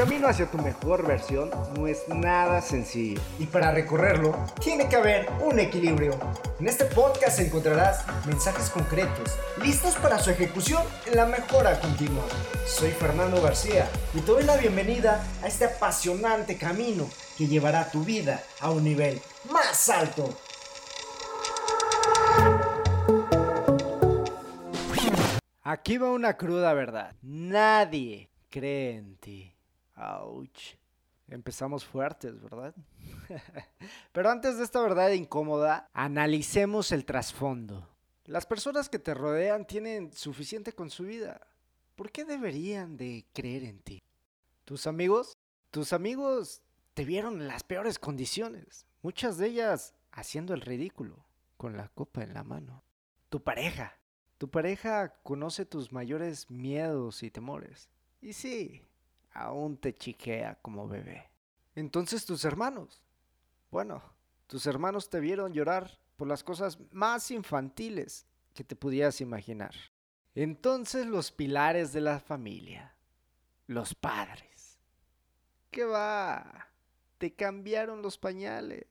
camino hacia tu mejor versión no es nada sencillo. Y para recorrerlo, tiene que haber un equilibrio. En este podcast encontrarás mensajes concretos, listos para su ejecución en la mejora continua. Soy Fernando García y te doy la bienvenida a este apasionante camino que llevará tu vida a un nivel más alto. Aquí va una cruda verdad. Nadie cree en ti. Ouch. Empezamos fuertes, ¿verdad? Pero antes de esta verdad incómoda, analicemos el trasfondo. Las personas que te rodean tienen suficiente con su vida. ¿Por qué deberían de creer en ti? ¿Tus amigos? Tus amigos te vieron en las peores condiciones. Muchas de ellas haciendo el ridículo, con la copa en la mano. Tu pareja. Tu pareja conoce tus mayores miedos y temores. Y sí, aún te chiquea como bebé. Entonces tus hermanos. Bueno, tus hermanos te vieron llorar por las cosas más infantiles que te pudieras imaginar. Entonces los pilares de la familia. Los padres. ¿Qué va? Te cambiaron los pañales.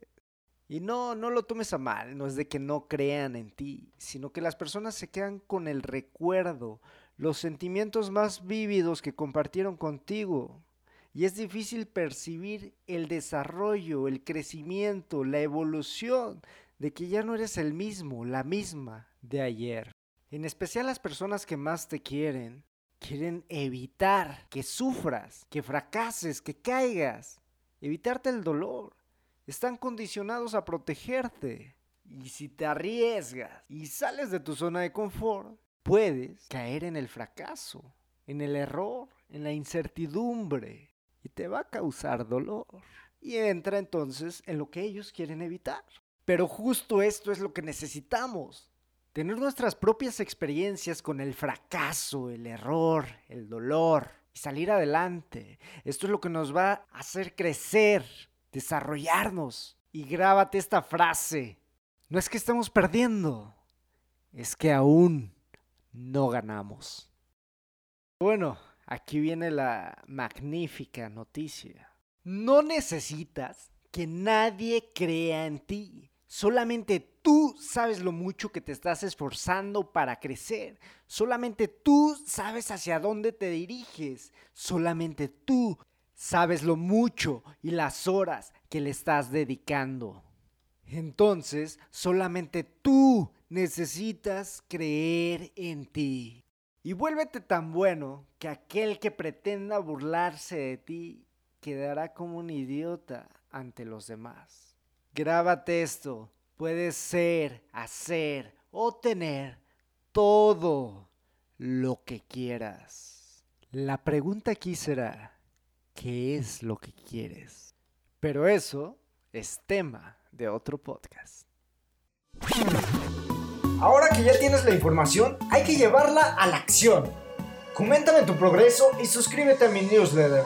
Y no, no lo tomes a mal, no es de que no crean en ti, sino que las personas se quedan con el recuerdo, los sentimientos más vívidos que compartieron contigo. Y es difícil percibir el desarrollo, el crecimiento, la evolución de que ya no eres el mismo, la misma de ayer. En especial las personas que más te quieren, quieren evitar que sufras, que fracases, que caigas, evitarte el dolor. Están condicionados a protegerte. Y si te arriesgas y sales de tu zona de confort, puedes caer en el fracaso, en el error, en la incertidumbre y te va a causar dolor. Y entra entonces en lo que ellos quieren evitar. Pero justo esto es lo que necesitamos. Tener nuestras propias experiencias con el fracaso, el error, el dolor y salir adelante. Esto es lo que nos va a hacer crecer, desarrollarnos. Y grábate esta frase. No es que estemos perdiendo, es que aún no ganamos. Bueno, aquí viene la magnífica noticia. No necesitas que nadie crea en ti. Solamente tú sabes lo mucho que te estás esforzando para crecer. Solamente tú sabes hacia dónde te diriges. Solamente tú sabes lo mucho y las horas que le estás dedicando. Entonces, solamente tú necesitas creer en ti. Y vuélvete tan bueno que aquel que pretenda burlarse de ti quedará como un idiota ante los demás. Grábate esto. Puedes ser, hacer o tener todo lo que quieras. La pregunta aquí será, ¿qué es lo que quieres? Pero eso es tema de otro podcast. Ahora que ya tienes la información, hay que llevarla a la acción. Coméntame tu progreso y suscríbete a mi newsletter.